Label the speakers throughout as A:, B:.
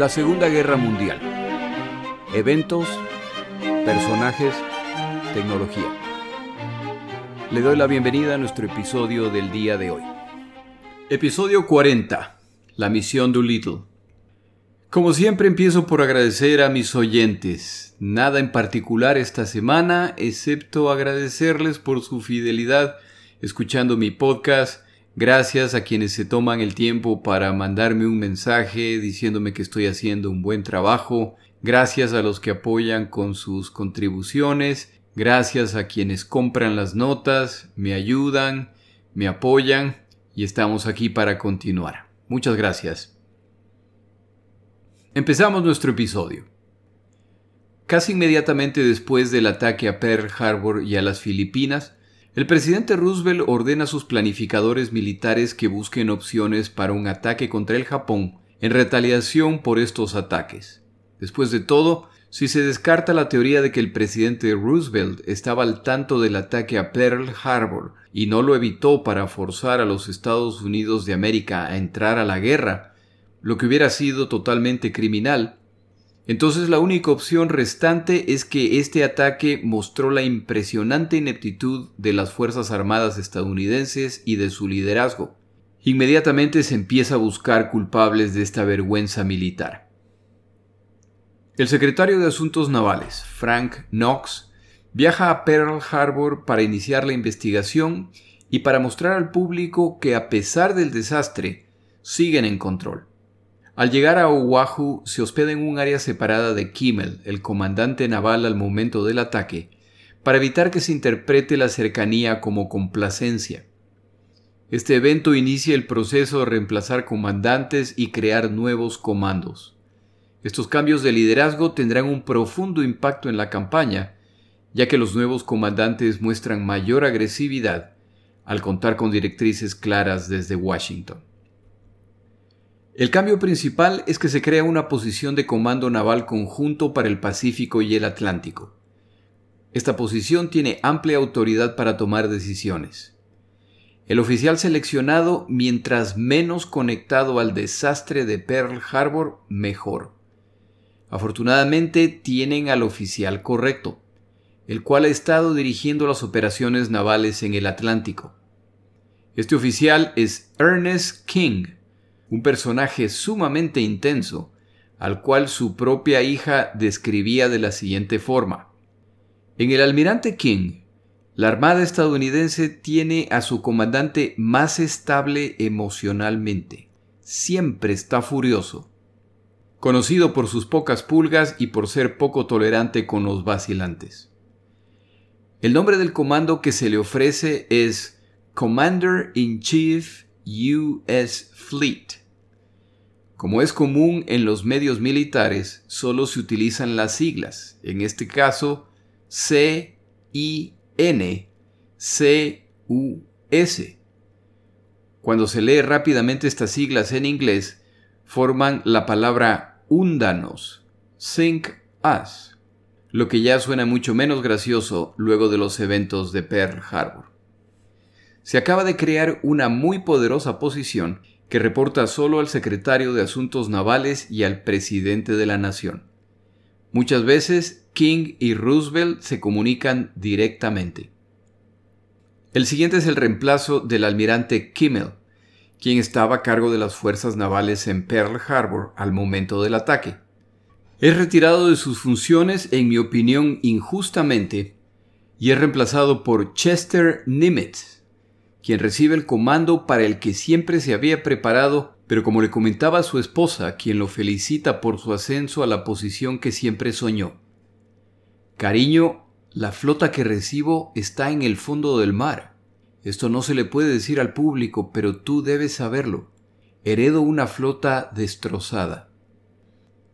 A: La Segunda Guerra Mundial. Eventos, personajes, tecnología. Le doy la bienvenida a nuestro episodio del día de hoy. Episodio 40. La misión Doolittle. Como siempre empiezo por agradecer a mis oyentes. Nada en particular esta semana, excepto agradecerles por su fidelidad escuchando mi podcast Gracias a quienes se toman el tiempo para mandarme un mensaje diciéndome que estoy haciendo un buen trabajo. Gracias a los que apoyan con sus contribuciones. Gracias a quienes compran las notas, me ayudan, me apoyan y estamos aquí para continuar. Muchas gracias. Empezamos nuestro episodio. Casi inmediatamente después del ataque a Pearl Harbor y a las Filipinas, el presidente Roosevelt ordena a sus planificadores militares que busquen opciones para un ataque contra el Japón en retaliación por estos ataques. Después de todo, si se descarta la teoría de que el presidente Roosevelt estaba al tanto del ataque a Pearl Harbor y no lo evitó para forzar a los Estados Unidos de América a entrar a la guerra, lo que hubiera sido totalmente criminal, entonces la única opción restante es que este ataque mostró la impresionante ineptitud de las Fuerzas Armadas estadounidenses y de su liderazgo. Inmediatamente se empieza a buscar culpables de esta vergüenza militar. El secretario de Asuntos Navales, Frank Knox, viaja a Pearl Harbor para iniciar la investigación y para mostrar al público que a pesar del desastre, siguen en control. Al llegar a Oahu, se hospeda en un área separada de Kimmel, el comandante naval al momento del ataque, para evitar que se interprete la cercanía como complacencia. Este evento inicia el proceso de reemplazar comandantes y crear nuevos comandos. Estos cambios de liderazgo tendrán un profundo impacto en la campaña, ya que los nuevos comandantes muestran mayor agresividad al contar con directrices claras desde Washington. El cambio principal es que se crea una posición de comando naval conjunto para el Pacífico y el Atlántico. Esta posición tiene amplia autoridad para tomar decisiones. El oficial seleccionado, mientras menos conectado al desastre de Pearl Harbor, mejor. Afortunadamente tienen al oficial correcto, el cual ha estado dirigiendo las operaciones navales en el Atlántico. Este oficial es Ernest King, un personaje sumamente intenso, al cual su propia hija describía de la siguiente forma. En el almirante King, la Armada estadounidense tiene a su comandante más estable emocionalmente. Siempre está furioso. Conocido por sus pocas pulgas y por ser poco tolerante con los vacilantes. El nombre del comando que se le ofrece es Commander in Chief U.S. Fleet. Como es común en los medios militares, solo se utilizan las siglas, en este caso C-I-N-C-U-S. Cuando se lee rápidamente estas siglas en inglés, forman la palabra húndanos, sink us, lo que ya suena mucho menos gracioso luego de los eventos de Pearl Harbor. Se acaba de crear una muy poderosa posición que reporta solo al secretario de Asuntos Navales y al presidente de la nación. Muchas veces King y Roosevelt se comunican directamente. El siguiente es el reemplazo del almirante Kimmel, quien estaba a cargo de las fuerzas navales en Pearl Harbor al momento del ataque. Es retirado de sus funciones, en mi opinión, injustamente, y es reemplazado por Chester Nimitz, quien recibe el comando para el que siempre se había preparado, pero como le comentaba a su esposa, quien lo felicita por su ascenso a la posición que siempre soñó. Cariño, la flota que recibo está en el fondo del mar. Esto no se le puede decir al público, pero tú debes saberlo. Heredo una flota destrozada.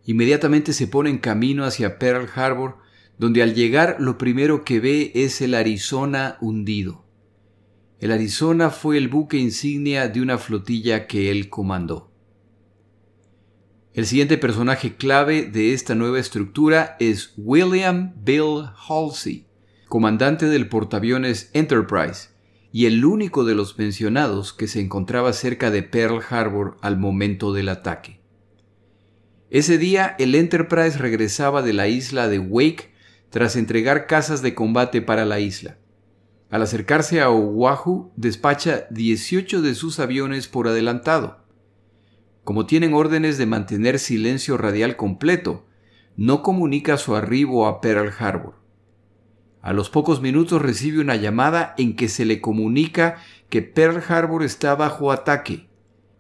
A: Inmediatamente se pone en camino hacia Pearl Harbor, donde al llegar lo primero que ve es el Arizona hundido. El Arizona fue el buque insignia de una flotilla que él comandó. El siguiente personaje clave de esta nueva estructura es William Bill Halsey, comandante del portaaviones Enterprise y el único de los mencionados que se encontraba cerca de Pearl Harbor al momento del ataque. Ese día el Enterprise regresaba de la isla de Wake tras entregar casas de combate para la isla. Al acercarse a Oahu, despacha 18 de sus aviones por adelantado. Como tienen órdenes de mantener silencio radial completo, no comunica su arribo a Pearl Harbor. A los pocos minutos recibe una llamada en que se le comunica que Pearl Harbor está bajo ataque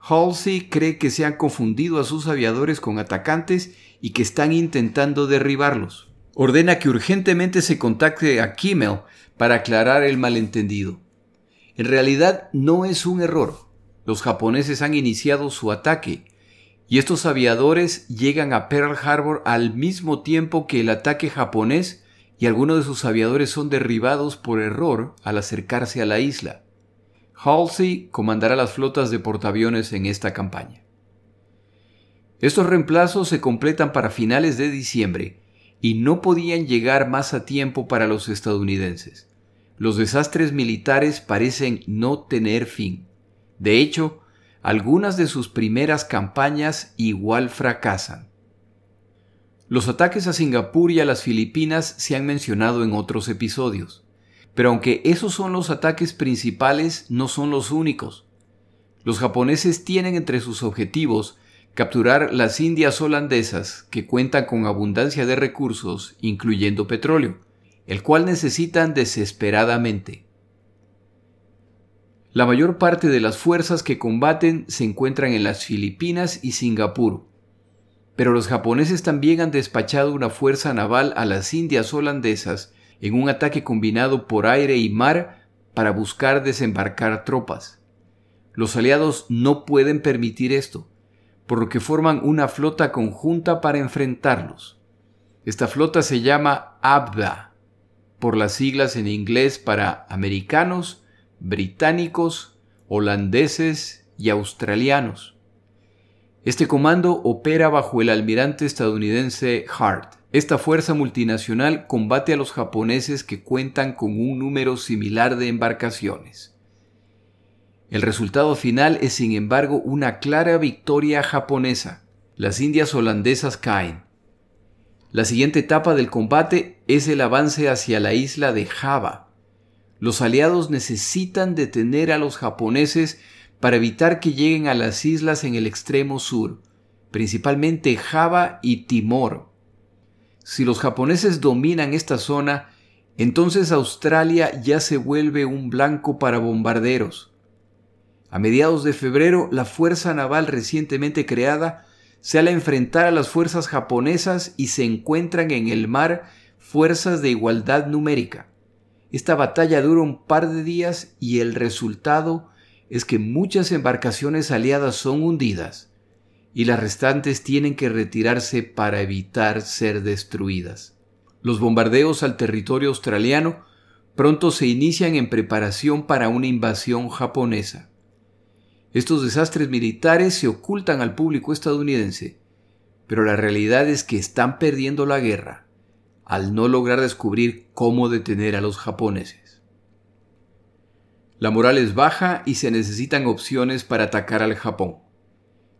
A: Halsey cree que se han confundido a sus aviadores con atacantes y que están intentando derribarlos. Ordena que urgentemente se contacte a Kimmel para aclarar el malentendido. En realidad no es un error. Los japoneses han iniciado su ataque y estos aviadores llegan a Pearl Harbor al mismo tiempo que el ataque japonés y algunos de sus aviadores son derribados por error al acercarse a la isla. Halsey comandará las flotas de portaaviones en esta campaña. Estos reemplazos se completan para finales de diciembre y no podían llegar más a tiempo para los estadounidenses. Los desastres militares parecen no tener fin. De hecho, algunas de sus primeras campañas igual fracasan. Los ataques a Singapur y a las Filipinas se han mencionado en otros episodios. Pero aunque esos son los ataques principales, no son los únicos. Los japoneses tienen entre sus objetivos capturar las Indias holandesas, que cuentan con abundancia de recursos, incluyendo petróleo, el cual necesitan desesperadamente. La mayor parte de las fuerzas que combaten se encuentran en las Filipinas y Singapur, pero los japoneses también han despachado una fuerza naval a las Indias holandesas en un ataque combinado por aire y mar para buscar desembarcar tropas. Los aliados no pueden permitir esto, por lo que forman una flota conjunta para enfrentarlos. Esta flota se llama ABDA, por las siglas en inglés para americanos, británicos, holandeses y australianos. Este comando opera bajo el almirante estadounidense Hart. Esta fuerza multinacional combate a los japoneses que cuentan con un número similar de embarcaciones. El resultado final es sin embargo una clara victoria japonesa. Las indias holandesas caen. La siguiente etapa del combate es el avance hacia la isla de Java. Los aliados necesitan detener a los japoneses para evitar que lleguen a las islas en el extremo sur, principalmente Java y Timor. Si los japoneses dominan esta zona, entonces Australia ya se vuelve un blanco para bombarderos. A mediados de febrero, la Fuerza Naval recientemente creada sale a enfrentar a las fuerzas japonesas y se encuentran en el mar fuerzas de igualdad numérica. Esta batalla dura un par de días y el resultado es que muchas embarcaciones aliadas son hundidas y las restantes tienen que retirarse para evitar ser destruidas. Los bombardeos al territorio australiano pronto se inician en preparación para una invasión japonesa. Estos desastres militares se ocultan al público estadounidense, pero la realidad es que están perdiendo la guerra al no lograr descubrir cómo detener a los japoneses. La moral es baja y se necesitan opciones para atacar al Japón.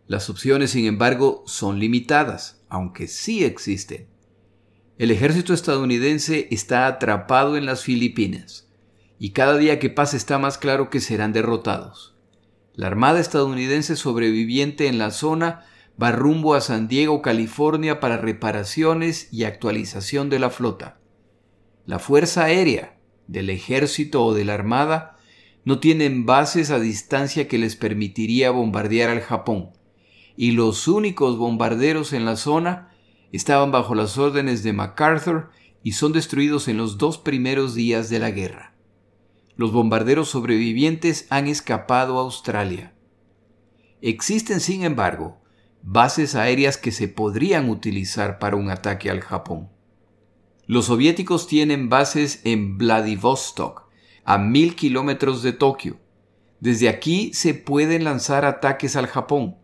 A: Las opciones, sin embargo, son limitadas, aunque sí existen. El ejército estadounidense está atrapado en las Filipinas, y cada día que pasa está más claro que serán derrotados. La Armada estadounidense sobreviviente en la zona va rumbo a San Diego, California, para reparaciones y actualización de la flota. La Fuerza Aérea, del Ejército o de la Armada, no tienen bases a distancia que les permitiría bombardear al Japón, y los únicos bombarderos en la zona estaban bajo las órdenes de MacArthur y son destruidos en los dos primeros días de la guerra. Los bombarderos sobrevivientes han escapado a Australia. Existen, sin embargo, bases aéreas que se podrían utilizar para un ataque al Japón. Los soviéticos tienen bases en Vladivostok, a mil kilómetros de Tokio. Desde aquí se pueden lanzar ataques al Japón.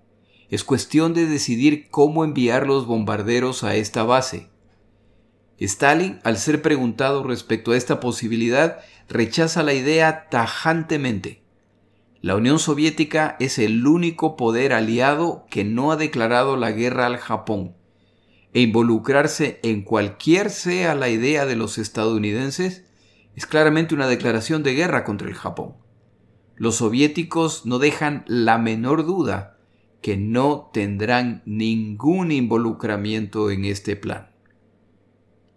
A: Es cuestión de decidir cómo enviar los bombarderos a esta base. Stalin, al ser preguntado respecto a esta posibilidad, rechaza la idea tajantemente. la Unión Soviética es el único poder aliado que no ha declarado la guerra al Japón, e involucrarse en cualquier sea la idea de los estadounidenses es claramente una declaración de guerra contra el Japón. Los soviéticos no dejan la menor duda que no tendrán ningún involucramiento en este plan.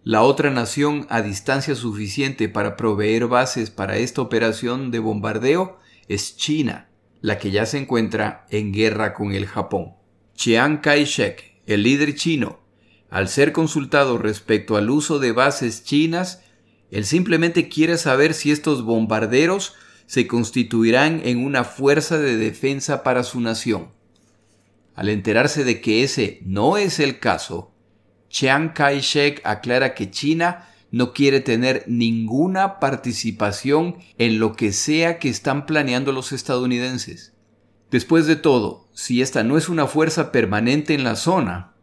A: La otra nación a distancia suficiente para proveer bases para esta operación de bombardeo es China, la que ya se encuentra en guerra con el Japón. Chiang Kai-shek, el líder chino, al ser consultado respecto al uso de bases chinas, él simplemente quiere saber si estos bombarderos se constituirán en una fuerza de defensa para su nación. Al enterarse de que ese no es el caso, Chiang Kai-shek aclara que China no quiere tener ninguna participación en lo que sea que están planeando los estadounidenses. Después de todo, si esta no es una fuerza permanente en la zona,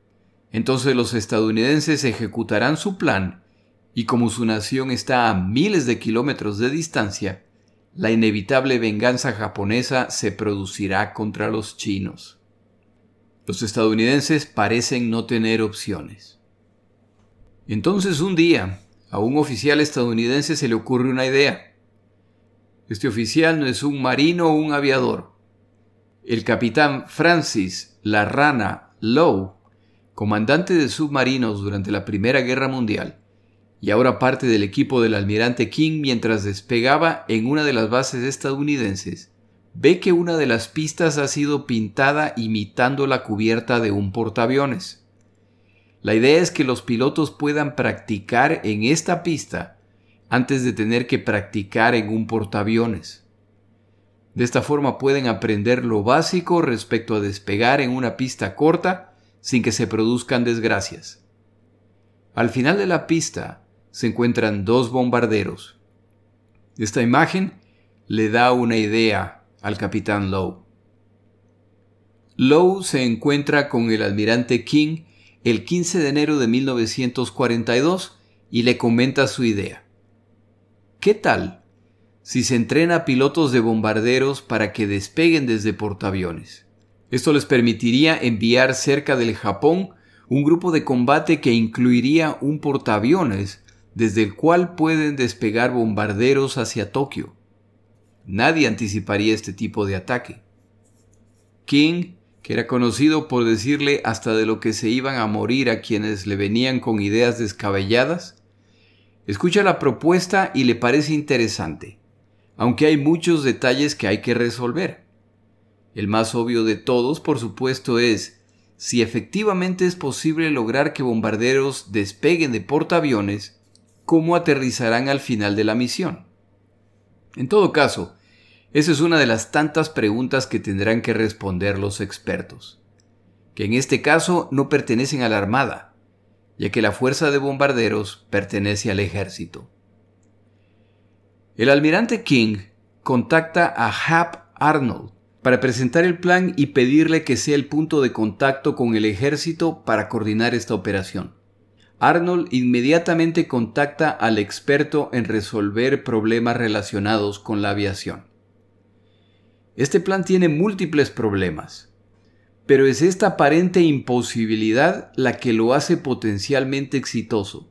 A: entonces los estadounidenses ejecutarán su plan y como su nación está a miles de kilómetros de distancia, la inevitable venganza japonesa se producirá contra los chinos. Los estadounidenses parecen no tener opciones. Entonces un día, a un oficial estadounidense se le ocurre una idea. Este oficial no es un marino o un aviador. El capitán Francis La Rana Lowe, comandante de submarinos durante la Primera Guerra Mundial, y ahora parte del equipo del almirante King mientras despegaba en una de las bases estadounidenses, ve que una de las pistas ha sido pintada imitando la cubierta de un portaaviones. La idea es que los pilotos puedan practicar en esta pista antes de tener que practicar en un portaaviones. De esta forma pueden aprender lo básico respecto a despegar en una pista corta sin que se produzcan desgracias. Al final de la pista se encuentran dos bombarderos. Esta imagen le da una idea al capitán Lowe. Lowe se encuentra con el almirante King el 15 de enero de 1942 y le comenta su idea. ¿Qué tal si se entrena a pilotos de bombarderos para que despeguen desde portaaviones? Esto les permitiría enviar cerca del Japón un grupo de combate que incluiría un portaaviones desde el cual pueden despegar bombarderos hacia Tokio. Nadie anticiparía este tipo de ataque. King que era conocido por decirle hasta de lo que se iban a morir a quienes le venían con ideas descabelladas, escucha la propuesta y le parece interesante, aunque hay muchos detalles que hay que resolver. El más obvio de todos, por supuesto, es si efectivamente es posible lograr que bombarderos despeguen de portaaviones, ¿cómo aterrizarán al final de la misión? En todo caso, esa es una de las tantas preguntas que tendrán que responder los expertos, que en este caso no pertenecen a la Armada, ya que la fuerza de bombarderos pertenece al ejército. El almirante King contacta a Hap Arnold para presentar el plan y pedirle que sea el punto de contacto con el ejército para coordinar esta operación. Arnold inmediatamente contacta al experto en resolver problemas relacionados con la aviación. Este plan tiene múltiples problemas, pero es esta aparente imposibilidad la que lo hace potencialmente exitoso.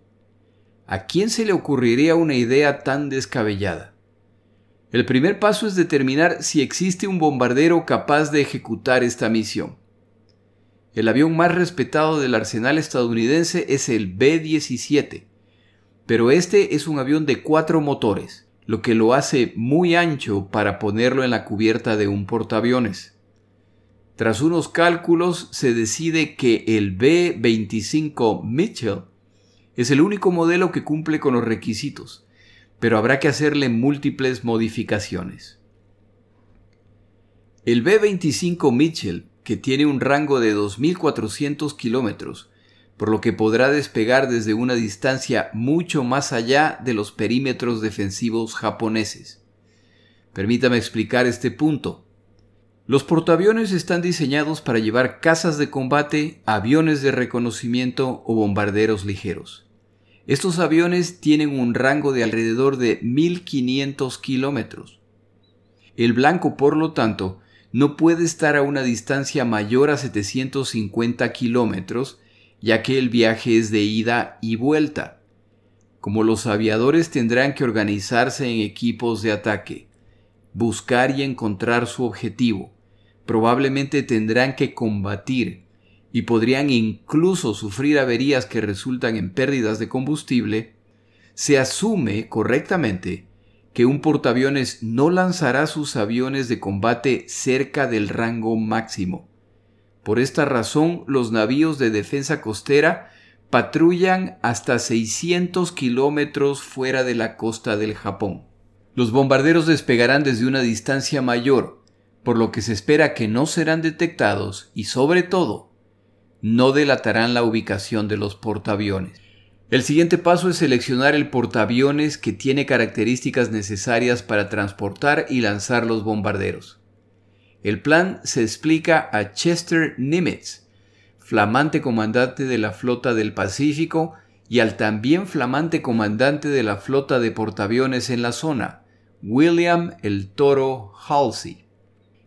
A: ¿A quién se le ocurriría una idea tan descabellada? El primer paso es determinar si existe un bombardero capaz de ejecutar esta misión. El avión más respetado del arsenal estadounidense es el B-17, pero este es un avión de cuatro motores, lo que lo hace muy ancho para ponerlo en la cubierta de un portaaviones. Tras unos cálculos se decide que el B-25 Mitchell es el único modelo que cumple con los requisitos, pero habrá que hacerle múltiples modificaciones. El B-25 Mitchell, que tiene un rango de 2.400 kilómetros, por lo que podrá despegar desde una distancia mucho más allá de los perímetros defensivos japoneses. Permítame explicar este punto. Los portaaviones están diseñados para llevar cazas de combate, aviones de reconocimiento o bombarderos ligeros. Estos aviones tienen un rango de alrededor de 1500 kilómetros. El blanco, por lo tanto, no puede estar a una distancia mayor a 750 kilómetros, ya que el viaje es de ida y vuelta. Como los aviadores tendrán que organizarse en equipos de ataque, buscar y encontrar su objetivo, probablemente tendrán que combatir y podrían incluso sufrir averías que resultan en pérdidas de combustible, se asume correctamente que un portaaviones no lanzará sus aviones de combate cerca del rango máximo. Por esta razón, los navíos de defensa costera patrullan hasta 600 kilómetros fuera de la costa del Japón. Los bombarderos despegarán desde una distancia mayor, por lo que se espera que no serán detectados y, sobre todo, no delatarán la ubicación de los portaaviones. El siguiente paso es seleccionar el portaaviones que tiene características necesarias para transportar y lanzar los bombarderos. El plan se explica a Chester Nimitz, flamante comandante de la flota del Pacífico y al también flamante comandante de la flota de portaaviones en la zona, William el Toro Halsey.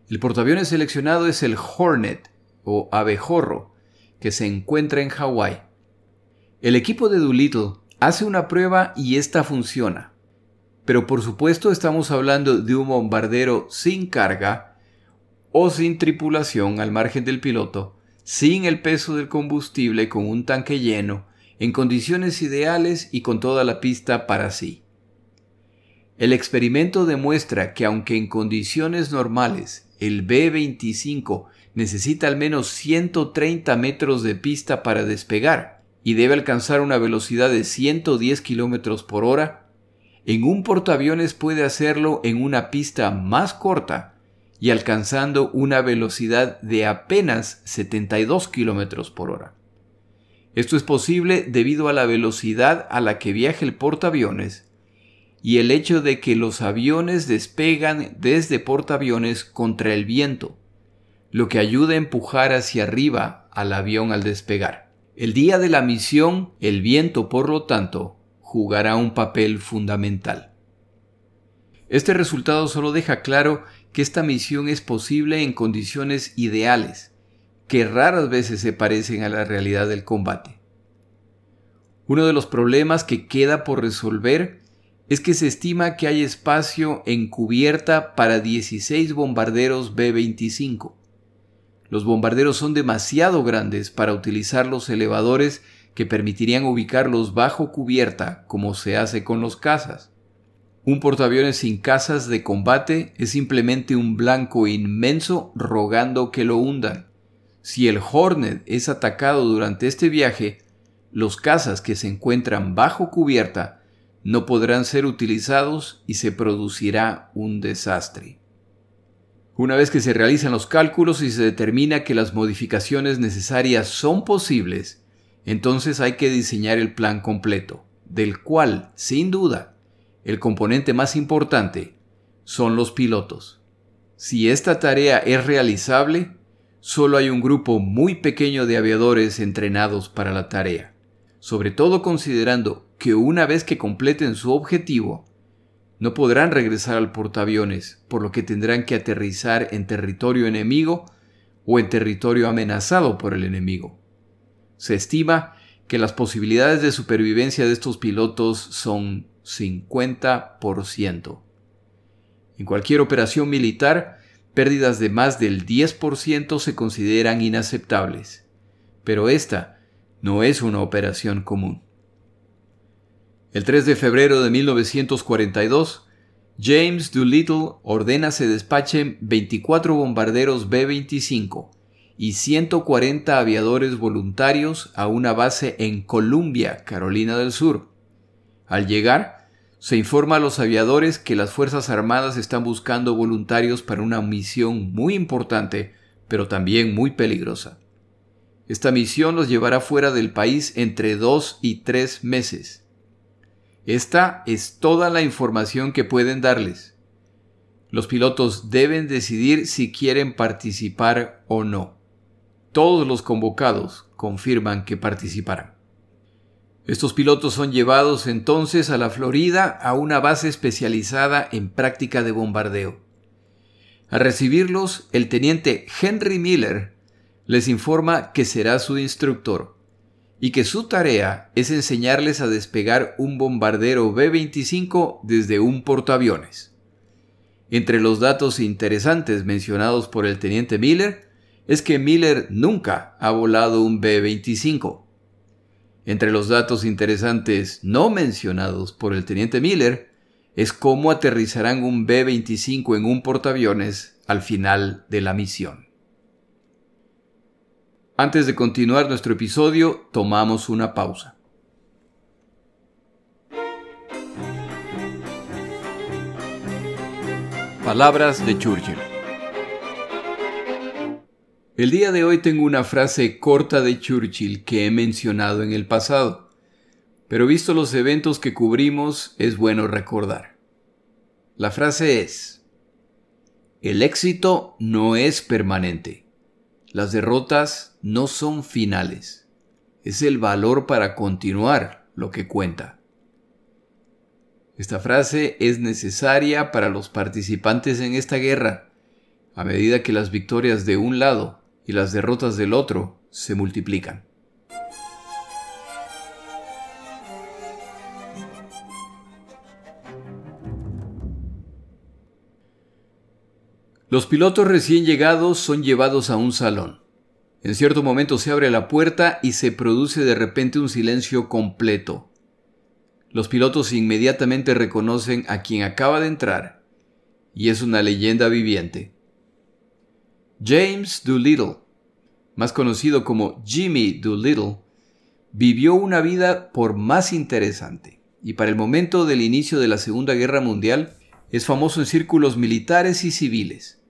A: El portaaviones seleccionado es el Hornet o abejorro, que se encuentra en Hawái. El equipo de Doolittle hace una prueba y esta funciona. Pero por supuesto estamos hablando de un bombardero sin carga o sin tripulación al margen del piloto, sin el peso del combustible con un tanque lleno, en condiciones ideales y con toda la pista para sí. El experimento demuestra que aunque en condiciones normales el B-25 necesita al menos 130 metros de pista para despegar, y debe alcanzar una velocidad de 110 km por hora, en un portaaviones puede hacerlo en una pista más corta y alcanzando una velocidad de apenas 72 km por hora. Esto es posible debido a la velocidad a la que viaja el portaaviones y el hecho de que los aviones despegan desde portaaviones contra el viento, lo que ayuda a empujar hacia arriba al avión al despegar. El día de la misión, el viento, por lo tanto, jugará un papel fundamental. Este resultado solo deja claro que esta misión es posible en condiciones ideales, que raras veces se parecen a la realidad del combate. Uno de los problemas que queda por resolver es que se estima que hay espacio en cubierta para 16 bombarderos B-25, los bombarderos son demasiado grandes para utilizar los elevadores que permitirían ubicarlos bajo cubierta como se hace con los cazas. Un portaaviones sin cazas de combate es simplemente un blanco inmenso rogando que lo hundan. Si el Hornet es atacado durante este viaje, los cazas que se encuentran bajo cubierta no podrán ser utilizados y se producirá un desastre. Una vez que se realizan los cálculos y se determina que las modificaciones necesarias son posibles, entonces hay que diseñar el plan completo, del cual, sin duda, el componente más importante son los pilotos. Si esta tarea es realizable, solo hay un grupo muy pequeño de aviadores entrenados para la tarea, sobre todo considerando que una vez que completen su objetivo, no podrán regresar al portaaviones, por lo que tendrán que aterrizar en territorio enemigo o en territorio amenazado por el enemigo. Se estima que las posibilidades de supervivencia de estos pilotos son 50%. En cualquier operación militar, pérdidas de más del 10% se consideran inaceptables, pero esta no es una operación común. El 3 de febrero de 1942, James Doolittle ordena se despachen 24 bombarderos B-25 y 140 aviadores voluntarios a una base en Columbia, Carolina del Sur. Al llegar, se informa a los aviadores que las Fuerzas Armadas están buscando voluntarios para una misión muy importante, pero también muy peligrosa. Esta misión los llevará fuera del país entre dos y tres meses. Esta es toda la información que pueden darles. Los pilotos deben decidir si quieren participar o no. Todos los convocados confirman que participarán. Estos pilotos son llevados entonces a la Florida a una base especializada en práctica de bombardeo. Al recibirlos, el teniente Henry Miller les informa que será su instructor y que su tarea es enseñarles a despegar un bombardero B-25 desde un portaaviones. Entre los datos interesantes mencionados por el teniente Miller es que Miller nunca ha volado un B-25. Entre los datos interesantes no mencionados por el teniente Miller es cómo aterrizarán un B-25 en un portaaviones al final de la misión. Antes de continuar nuestro episodio, tomamos una pausa. Palabras de Churchill. El día de hoy tengo una frase corta de Churchill que he mencionado en el pasado, pero visto los eventos que cubrimos es bueno recordar. La frase es, el éxito no es permanente, las derrotas no son finales, es el valor para continuar lo que cuenta. Esta frase es necesaria para los participantes en esta guerra, a medida que las victorias de un lado y las derrotas del otro se multiplican. Los pilotos recién llegados son llevados a un salón. En cierto momento se abre la puerta y se produce de repente un silencio completo. Los pilotos inmediatamente reconocen a quien acaba de entrar, y es una leyenda viviente. James Doolittle, más conocido como Jimmy Doolittle, vivió una vida por más interesante y para el momento del inicio de la Segunda Guerra Mundial es famoso en círculos militares y civiles.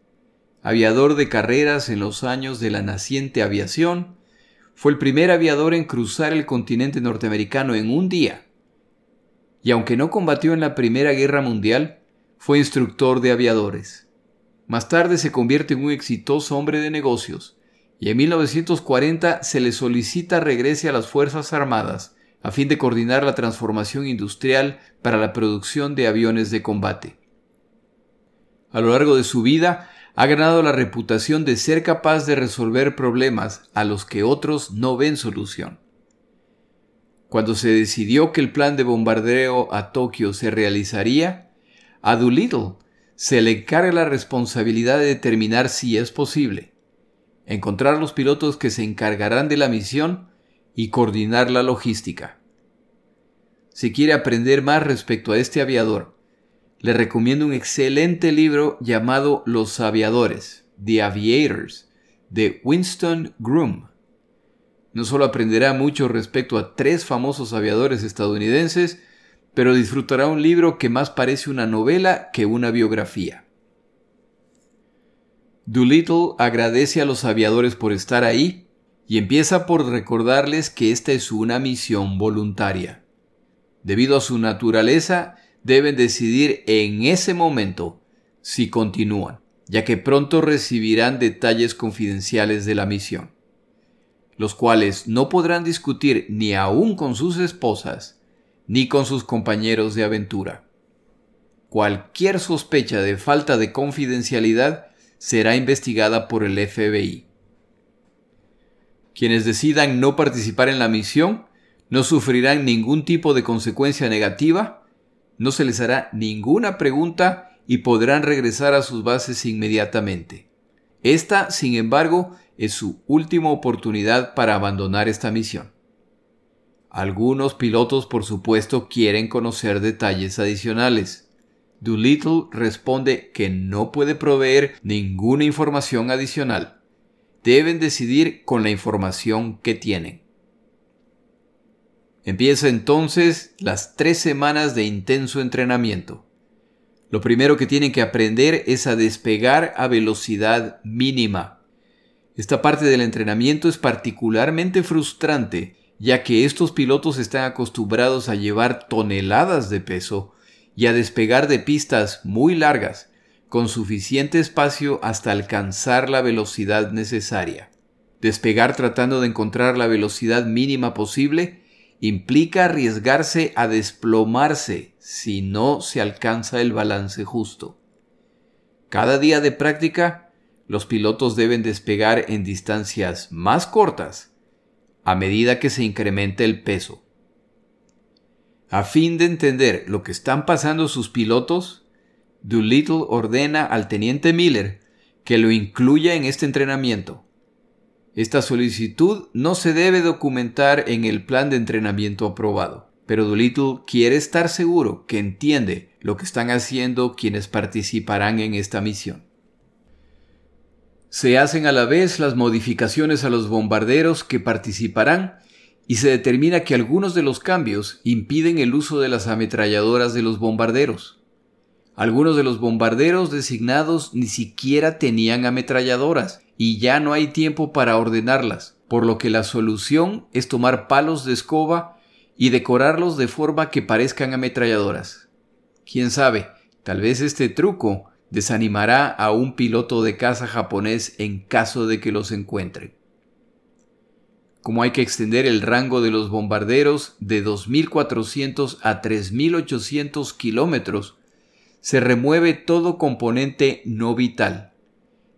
A: Aviador de carreras en los años de la naciente aviación, fue el primer aviador en cruzar el continente norteamericano en un día. Y aunque no combatió en la Primera Guerra Mundial, fue instructor de aviadores. Más tarde se convierte en un exitoso hombre de negocios y en 1940 se le solicita regrese a las Fuerzas Armadas a fin de coordinar la transformación industrial para la producción de aviones de combate. A lo largo de su vida ha ganado la reputación de ser capaz de resolver problemas a los que otros no ven solución. Cuando se decidió que el plan de bombardeo a Tokio se realizaría, a Doolittle se le encarga la responsabilidad de determinar si es posible, encontrar los pilotos que se encargarán de la misión y coordinar la logística. Si quiere aprender más respecto a este aviador, le recomiendo un excelente libro llamado Los Aviadores, The Aviators, de Winston Groom. No solo aprenderá mucho respecto a tres famosos aviadores estadounidenses, pero disfrutará un libro que más parece una novela que una biografía. Doolittle agradece a los aviadores por estar ahí y empieza por recordarles que esta es una misión voluntaria. Debido a su naturaleza, deben decidir en ese momento si continúan, ya que pronto recibirán detalles confidenciales de la misión, los cuales no podrán discutir ni aún con sus esposas, ni con sus compañeros de aventura. Cualquier sospecha de falta de confidencialidad será investigada por el FBI. Quienes decidan no participar en la misión no sufrirán ningún tipo de consecuencia negativa, no se les hará ninguna pregunta y podrán regresar a sus bases inmediatamente. Esta, sin embargo, es su última oportunidad para abandonar esta misión. Algunos pilotos, por supuesto, quieren conocer detalles adicionales. Doolittle responde que no puede proveer ninguna información adicional. Deben decidir con la información que tienen. Empieza entonces las tres semanas de intenso entrenamiento. Lo primero que tienen que aprender es a despegar a velocidad mínima. Esta parte del entrenamiento es particularmente frustrante ya que estos pilotos están acostumbrados a llevar toneladas de peso y a despegar de pistas muy largas, con suficiente espacio hasta alcanzar la velocidad necesaria. Despegar tratando de encontrar la velocidad mínima posible implica arriesgarse a desplomarse si no se alcanza el balance justo. Cada día de práctica, los pilotos deben despegar en distancias más cortas a medida que se incremente el peso. A fin de entender lo que están pasando sus pilotos, Doolittle ordena al teniente Miller que lo incluya en este entrenamiento. Esta solicitud no se debe documentar en el plan de entrenamiento aprobado, pero Doolittle quiere estar seguro que entiende lo que están haciendo quienes participarán en esta misión. Se hacen a la vez las modificaciones a los bombarderos que participarán y se determina que algunos de los cambios impiden el uso de las ametralladoras de los bombarderos. Algunos de los bombarderos designados ni siquiera tenían ametralladoras y ya no hay tiempo para ordenarlas, por lo que la solución es tomar palos de escoba y decorarlos de forma que parezcan ametralladoras. Quién sabe, tal vez este truco desanimará a un piloto de caza japonés en caso de que los encuentre. Como hay que extender el rango de los bombarderos de 2.400 a 3.800 kilómetros, se remueve todo componente no vital,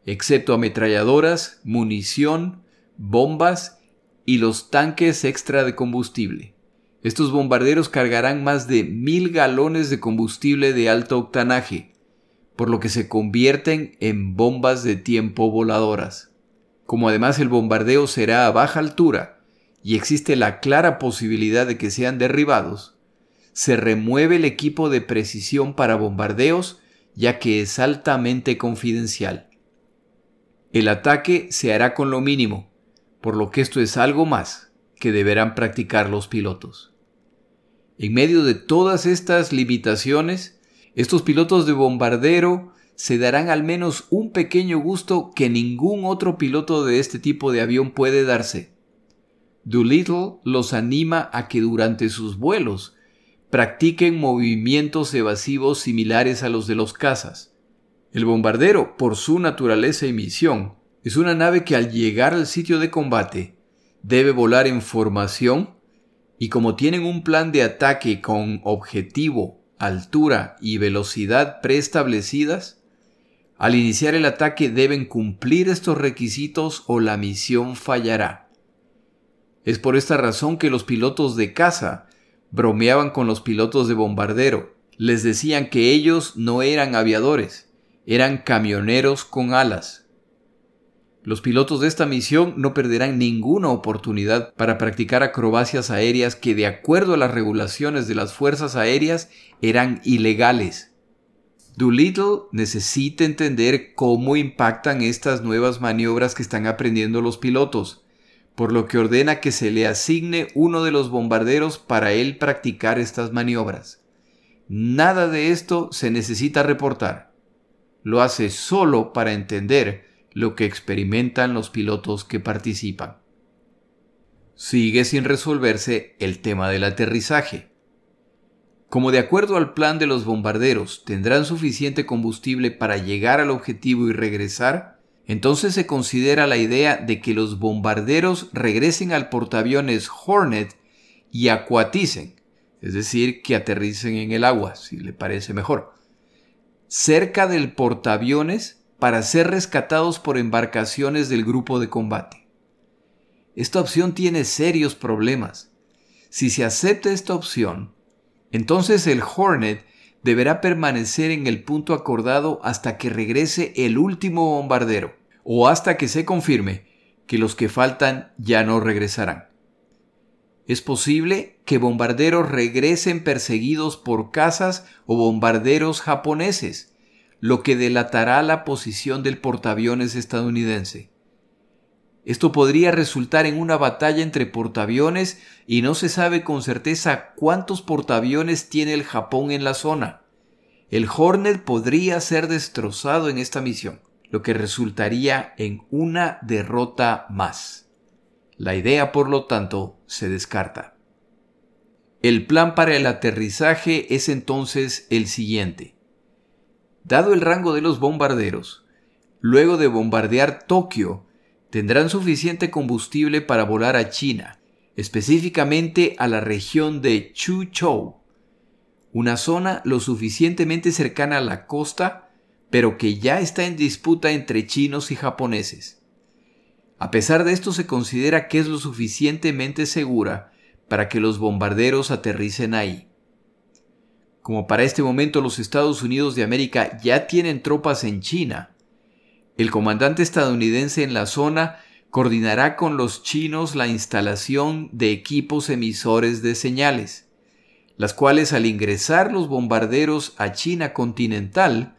A: excepto ametralladoras, munición, bombas y los tanques extra de combustible. Estos bombarderos cargarán más de mil galones de combustible de alto octanaje, por lo que se convierten en bombas de tiempo voladoras. Como además el bombardeo será a baja altura y existe la clara posibilidad de que sean derribados, se remueve el equipo de precisión para bombardeos ya que es altamente confidencial. El ataque se hará con lo mínimo, por lo que esto es algo más que deberán practicar los pilotos. En medio de todas estas limitaciones, estos pilotos de bombardero se darán al menos un pequeño gusto que ningún otro piloto de este tipo de avión puede darse. Doolittle los anima a que durante sus vuelos practiquen movimientos evasivos similares a los de los cazas. El bombardero, por su naturaleza y misión, es una nave que al llegar al sitio de combate debe volar en formación y como tienen un plan de ataque con objetivo, altura y velocidad preestablecidas, al iniciar el ataque deben cumplir estos requisitos o la misión fallará. Es por esta razón que los pilotos de caza bromeaban con los pilotos de bombardero. Les decían que ellos no eran aviadores, eran camioneros con alas. Los pilotos de esta misión no perderán ninguna oportunidad para practicar acrobacias aéreas que de acuerdo a las regulaciones de las fuerzas aéreas eran ilegales. Doolittle necesita entender cómo impactan estas nuevas maniobras que están aprendiendo los pilotos por lo que ordena que se le asigne uno de los bombarderos para él practicar estas maniobras. Nada de esto se necesita reportar. Lo hace solo para entender lo que experimentan los pilotos que participan. Sigue sin resolverse el tema del aterrizaje. Como de acuerdo al plan de los bombarderos tendrán suficiente combustible para llegar al objetivo y regresar, entonces se considera la idea de que los bombarderos regresen al portaaviones Hornet y acuaticen, es decir, que aterricen en el agua, si le parece mejor, cerca del portaaviones para ser rescatados por embarcaciones del grupo de combate. Esta opción tiene serios problemas. Si se acepta esta opción, entonces el Hornet deberá permanecer en el punto acordado hasta que regrese el último bombardero o hasta que se confirme que los que faltan ya no regresarán. Es posible que bombarderos regresen perseguidos por cazas o bombarderos japoneses, lo que delatará la posición del portaaviones estadounidense. Esto podría resultar en una batalla entre portaaviones y no se sabe con certeza cuántos portaaviones tiene el Japón en la zona. El Hornet podría ser destrozado en esta misión lo que resultaría en una derrota más. La idea, por lo tanto, se descarta. El plan para el aterrizaje es entonces el siguiente. Dado el rango de los bombarderos, luego de bombardear Tokio, tendrán suficiente combustible para volar a China, específicamente a la región de Chuzhou, una zona lo suficientemente cercana a la costa pero que ya está en disputa entre chinos y japoneses. A pesar de esto se considera que es lo suficientemente segura para que los bombarderos aterricen ahí. Como para este momento los Estados Unidos de América ya tienen tropas en China, el comandante estadounidense en la zona coordinará con los chinos la instalación de equipos emisores de señales, las cuales al ingresar los bombarderos a China continental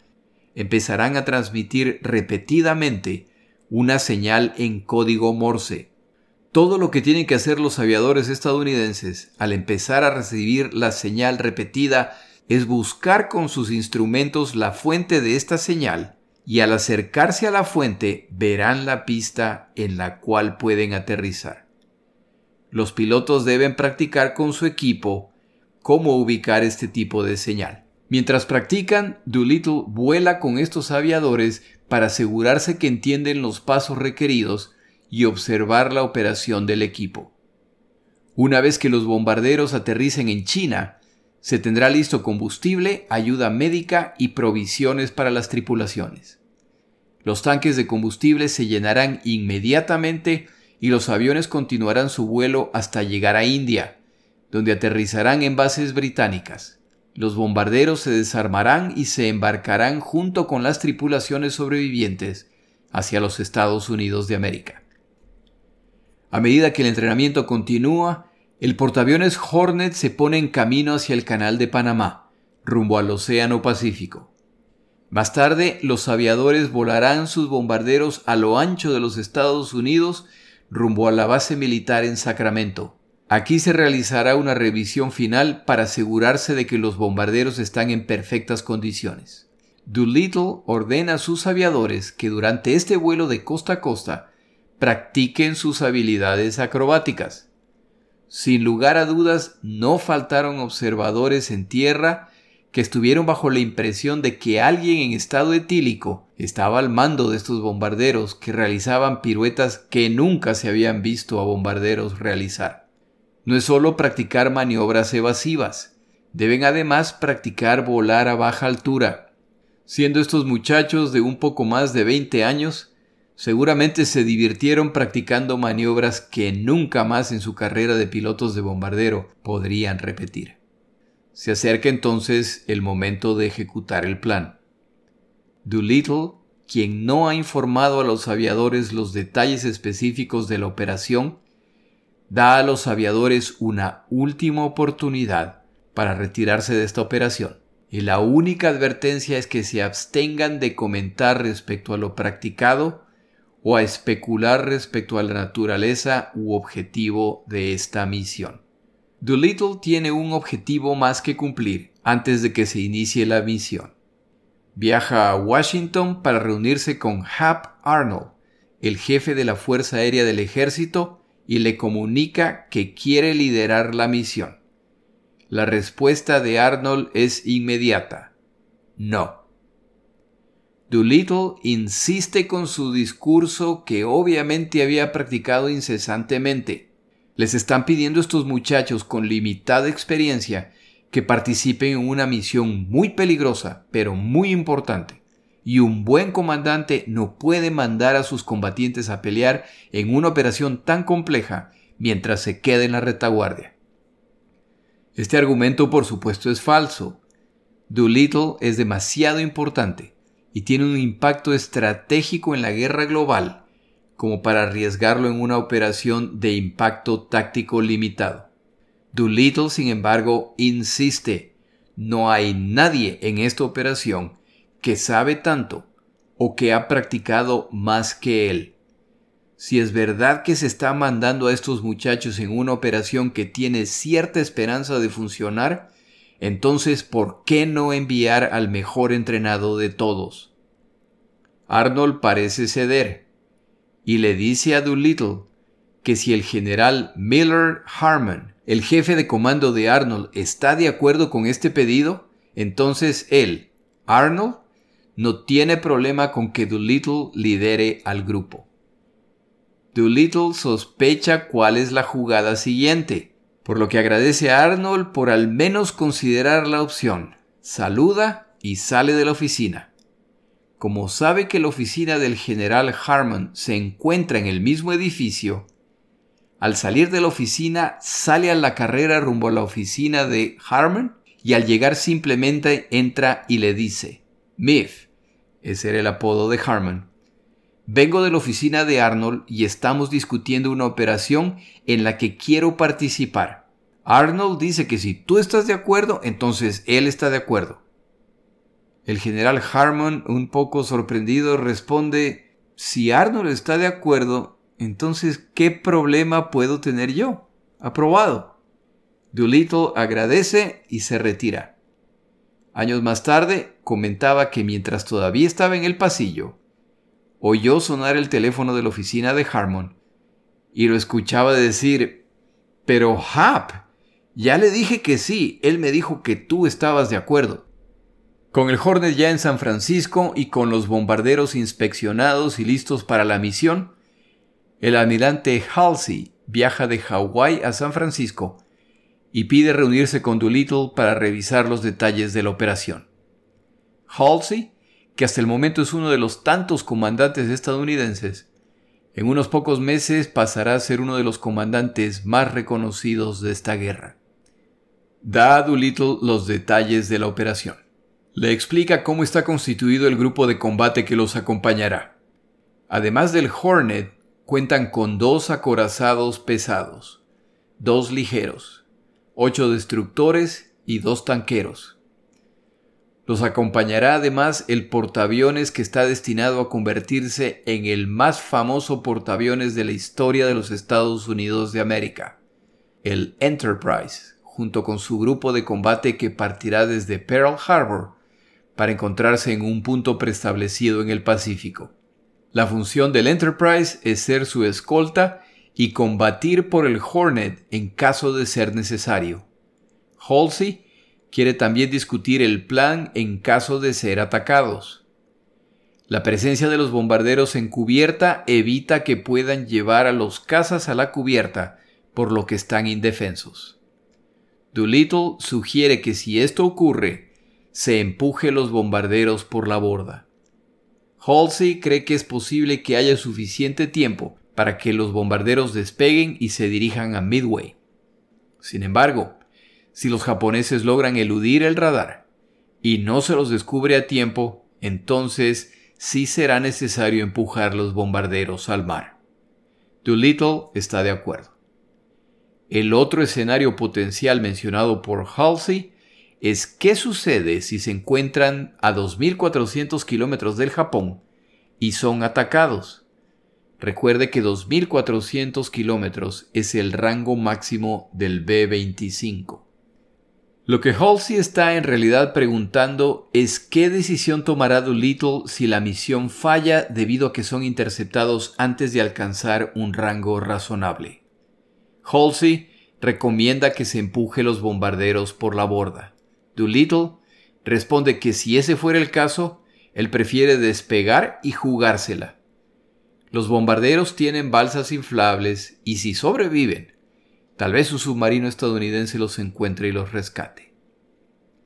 A: empezarán a transmitir repetidamente una señal en código Morse. Todo lo que tienen que hacer los aviadores estadounidenses al empezar a recibir la señal repetida es buscar con sus instrumentos la fuente de esta señal y al acercarse a la fuente verán la pista en la cual pueden aterrizar. Los pilotos deben practicar con su equipo cómo ubicar este tipo de señal. Mientras practican, Doolittle vuela con estos aviadores para asegurarse que entienden los pasos requeridos y observar la operación del equipo. Una vez que los bombarderos aterricen en China, se tendrá listo combustible, ayuda médica y provisiones para las tripulaciones. Los tanques de combustible se llenarán inmediatamente y los aviones continuarán su vuelo hasta llegar a India, donde aterrizarán en bases británicas. Los bombarderos se desarmarán y se embarcarán junto con las tripulaciones sobrevivientes hacia los Estados Unidos de América. A medida que el entrenamiento continúa, el portaaviones Hornet se pone en camino hacia el Canal de Panamá, rumbo al Océano Pacífico. Más tarde, los aviadores volarán sus bombarderos a lo ancho de los Estados Unidos rumbo a la base militar en Sacramento. Aquí se realizará una revisión final para asegurarse de que los bombarderos están en perfectas condiciones. Doolittle ordena a sus aviadores que durante este vuelo de costa a costa practiquen sus habilidades acrobáticas. Sin lugar a dudas, no faltaron observadores en tierra que estuvieron bajo la impresión de que alguien en estado etílico estaba al mando de estos bombarderos que realizaban piruetas que nunca se habían visto a bombarderos realizar. No es solo practicar maniobras evasivas, deben además practicar volar a baja altura. Siendo estos muchachos de un poco más de 20 años, seguramente se divirtieron practicando maniobras que nunca más en su carrera de pilotos de bombardero podrían repetir. Se acerca entonces el momento de ejecutar el plan. Doolittle, quien no ha informado a los aviadores los detalles específicos de la operación, da a los aviadores una última oportunidad para retirarse de esta operación. Y la única advertencia es que se abstengan de comentar respecto a lo practicado o a especular respecto a la naturaleza u objetivo de esta misión. Doolittle tiene un objetivo más que cumplir antes de que se inicie la misión. Viaja a Washington para reunirse con Hap Arnold, el jefe de la Fuerza Aérea del Ejército, y le comunica que quiere liderar la misión. La respuesta de Arnold es inmediata. No. Doolittle insiste con su discurso que obviamente había practicado incesantemente les están pidiendo a estos muchachos con limitada experiencia que participen en una misión muy peligrosa, pero muy importante. Y un buen comandante no puede mandar a sus combatientes a pelear en una operación tan compleja mientras se queda en la retaguardia. Este argumento por supuesto es falso. Doolittle es demasiado importante y tiene un impacto estratégico en la guerra global como para arriesgarlo en una operación de impacto táctico limitado. Doolittle, sin embargo, insiste, no hay nadie en esta operación que sabe tanto o que ha practicado más que él. Si es verdad que se está mandando a estos muchachos en una operación que tiene cierta esperanza de funcionar, entonces ¿por qué no enviar al mejor entrenado de todos? Arnold parece ceder, y le dice a Doolittle que si el general Miller Harmon, el jefe de comando de Arnold, está de acuerdo con este pedido, entonces él, Arnold, no tiene problema con que Doolittle lidere al grupo. Doolittle sospecha cuál es la jugada siguiente, por lo que agradece a Arnold por al menos considerar la opción, saluda y sale de la oficina. como sabe que la oficina del general Harmon se encuentra en el mismo edificio, al salir de la oficina sale a la carrera rumbo a la oficina de Harmon y al llegar simplemente entra y le dice, Miff, ese era el apodo de Harmon, vengo de la oficina de Arnold y estamos discutiendo una operación en la que quiero participar. Arnold dice que si tú estás de acuerdo, entonces él está de acuerdo. El general Harmon, un poco sorprendido, responde, si Arnold está de acuerdo, entonces ¿qué problema puedo tener yo? Aprobado. Doolittle agradece y se retira. Años más tarde, comentaba que mientras todavía estaba en el pasillo, oyó sonar el teléfono de la oficina de Harmon y lo escuchaba decir, pero Hap, ya le dije que sí, él me dijo que tú estabas de acuerdo. Con el Hornet ya en San Francisco y con los bombarderos inspeccionados y listos para la misión, el almirante Halsey viaja de Hawái a San Francisco y pide reunirse con Doolittle para revisar los detalles de la operación. Halsey, que hasta el momento es uno de los tantos comandantes estadounidenses, en unos pocos meses pasará a ser uno de los comandantes más reconocidos de esta guerra. Da a Doolittle los detalles de la operación. Le explica cómo está constituido el grupo de combate que los acompañará. Además del Hornet, cuentan con dos acorazados pesados, dos ligeros, ocho destructores y dos tanqueros. Los acompañará además el portaaviones que está destinado a convertirse en el más famoso portaaviones de la historia de los Estados Unidos de América, el Enterprise, junto con su grupo de combate que partirá desde Pearl Harbor para encontrarse en un punto preestablecido en el Pacífico. La función del Enterprise es ser su escolta y combatir por el Hornet en caso de ser necesario. Halsey quiere también discutir el plan en caso de ser atacados. La presencia de los bombarderos en cubierta evita que puedan llevar a los cazas a la cubierta, por lo que están indefensos. Doolittle sugiere que si esto ocurre, se empuje los bombarderos por la borda. Halsey cree que es posible que haya suficiente tiempo para que los bombarderos despeguen y se dirijan a Midway. Sin embargo, si los japoneses logran eludir el radar y no se los descubre a tiempo, entonces sí será necesario empujar los bombarderos al mar. Doolittle está de acuerdo. El otro escenario potencial mencionado por Halsey es qué sucede si se encuentran a 2.400 kilómetros del Japón y son atacados. Recuerde que 2.400 kilómetros es el rango máximo del B-25. Lo que Halsey está en realidad preguntando es qué decisión tomará Doolittle si la misión falla debido a que son interceptados antes de alcanzar un rango razonable. Halsey recomienda que se empuje los bombarderos por la borda. Doolittle responde que si ese fuera el caso, él prefiere despegar y jugársela. Los bombarderos tienen balsas inflables y si sobreviven, tal vez un submarino estadounidense los encuentre y los rescate.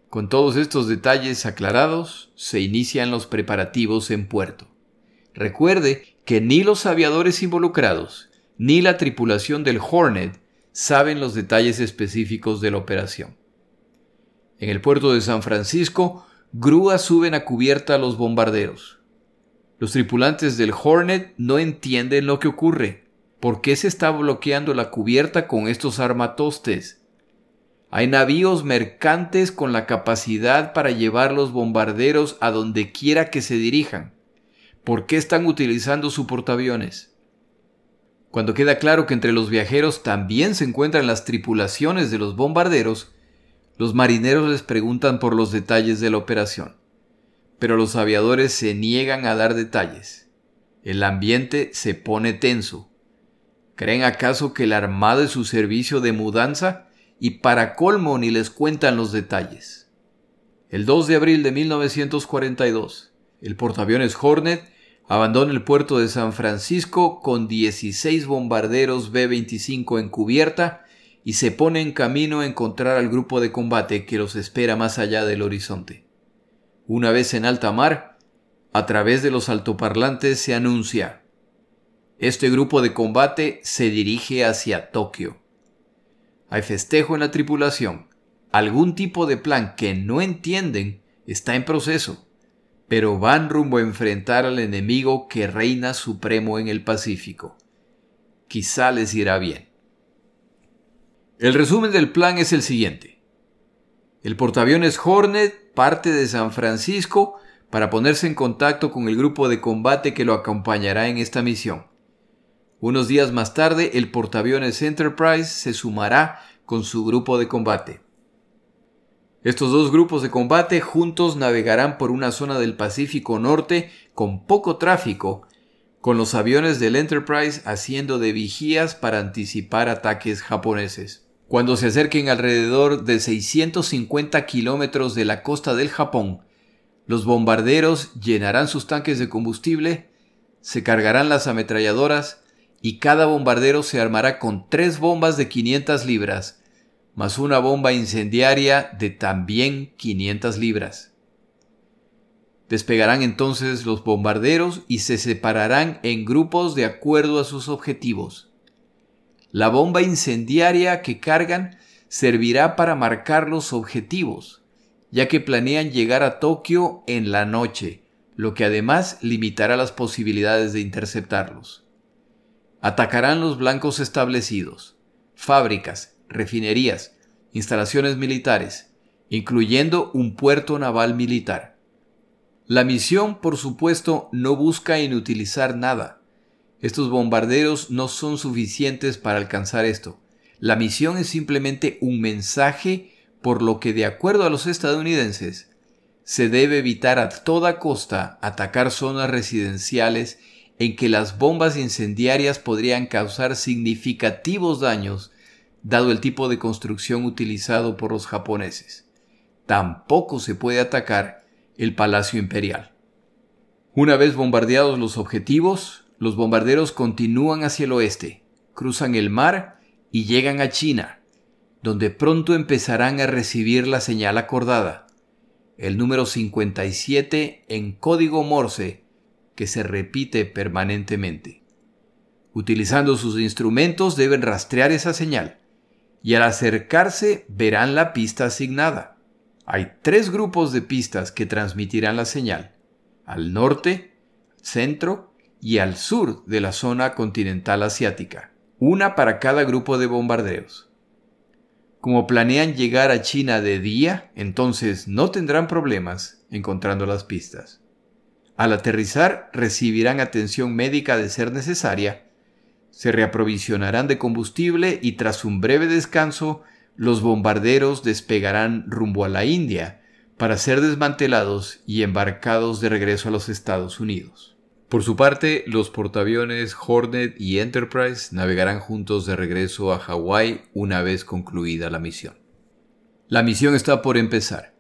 A: Con todos estos detalles aclarados, se inician los preparativos en puerto. Recuerde que ni los aviadores involucrados, ni la tripulación del Hornet saben los detalles específicos de la operación. En el puerto de San Francisco, grúas suben a cubierta a los bombarderos. Los tripulantes del Hornet no entienden lo que ocurre. ¿Por qué se está bloqueando la cubierta con estos armatostes? Hay navíos mercantes con la capacidad para llevar los bombarderos a donde quiera que se dirijan. ¿Por qué están utilizando su portaaviones? Cuando queda claro que entre los viajeros también se encuentran las tripulaciones de los bombarderos, los marineros les preguntan por los detalles de la operación, pero los aviadores se niegan a dar detalles. El ambiente se pone tenso. ¿Creen acaso que la Armada es su servicio de mudanza? Y para colmo ni les cuentan los detalles. El 2 de abril de 1942, el portaaviones Hornet abandona el puerto de San Francisco con 16 bombarderos B-25 en cubierta y se pone en camino a encontrar al grupo de combate que los espera más allá del horizonte. Una vez en alta mar, a través de los altoparlantes se anuncia. Este grupo de combate se dirige hacia Tokio. Hay festejo en la tripulación. Algún tipo de plan que no entienden está en proceso, pero van rumbo a enfrentar al enemigo que reina supremo en el Pacífico. Quizá les irá bien. El resumen del plan es el siguiente. El portaaviones Hornet parte de San Francisco para ponerse en contacto con el grupo de combate que lo acompañará en esta misión. Unos días más tarde, el portaaviones Enterprise se sumará con su grupo de combate. Estos dos grupos de combate juntos navegarán por una zona del Pacífico Norte con poco tráfico, con los aviones del Enterprise haciendo de vigías para anticipar ataques japoneses. Cuando se acerquen alrededor de 650 kilómetros de la costa del Japón, los bombarderos llenarán sus tanques de combustible, se cargarán las ametralladoras y cada bombardero se armará con tres bombas de 500 libras, más una bomba incendiaria de también 500 libras. Despegarán entonces los bombarderos y se separarán en grupos de acuerdo a sus objetivos. La bomba incendiaria que cargan servirá para marcar los objetivos, ya que planean llegar a Tokio en la noche, lo que además limitará las posibilidades de interceptarlos. Atacarán los blancos establecidos, fábricas, refinerías, instalaciones militares, incluyendo un puerto naval militar. La misión, por supuesto, no busca inutilizar nada, estos bombarderos no son suficientes para alcanzar esto. La misión es simplemente un mensaje por lo que de acuerdo a los estadounidenses se debe evitar a toda costa atacar zonas residenciales en que las bombas incendiarias podrían causar significativos daños dado el tipo de construcción utilizado por los japoneses. Tampoco se puede atacar el Palacio Imperial. Una vez bombardeados los objetivos, los bombarderos continúan hacia el oeste, cruzan el mar y llegan a China, donde pronto empezarán a recibir la señal acordada, el número 57 en código Morse, que se repite permanentemente. Utilizando sus instrumentos deben rastrear esa señal, y al acercarse verán la pista asignada. Hay tres grupos de pistas que transmitirán la señal, al norte, centro y al sur de la zona continental asiática, una para cada grupo de bombardeos. Como planean llegar a China de día, entonces no tendrán problemas encontrando las pistas. Al aterrizar recibirán atención médica de ser necesaria, se reaprovisionarán de combustible y tras un breve descanso los bombarderos despegarán rumbo a la India para ser desmantelados y embarcados de regreso a los Estados Unidos. Por su parte, los portaaviones Hornet y Enterprise navegarán juntos de regreso a Hawái una vez concluida la misión. La misión está por empezar,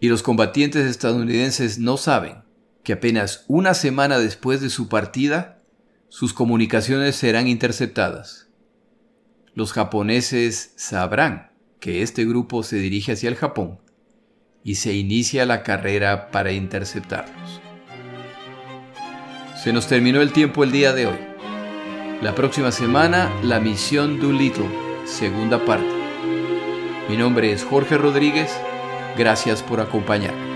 A: y los combatientes estadounidenses no saben que apenas una semana después de su partida, sus comunicaciones serán interceptadas. Los japoneses sabrán que este grupo se dirige hacia el Japón y se inicia la carrera para interceptarlos. Se nos terminó el tiempo el día de hoy. La próxima semana, la misión Doolittle, segunda parte. Mi nombre es Jorge Rodríguez. Gracias por acompañarme.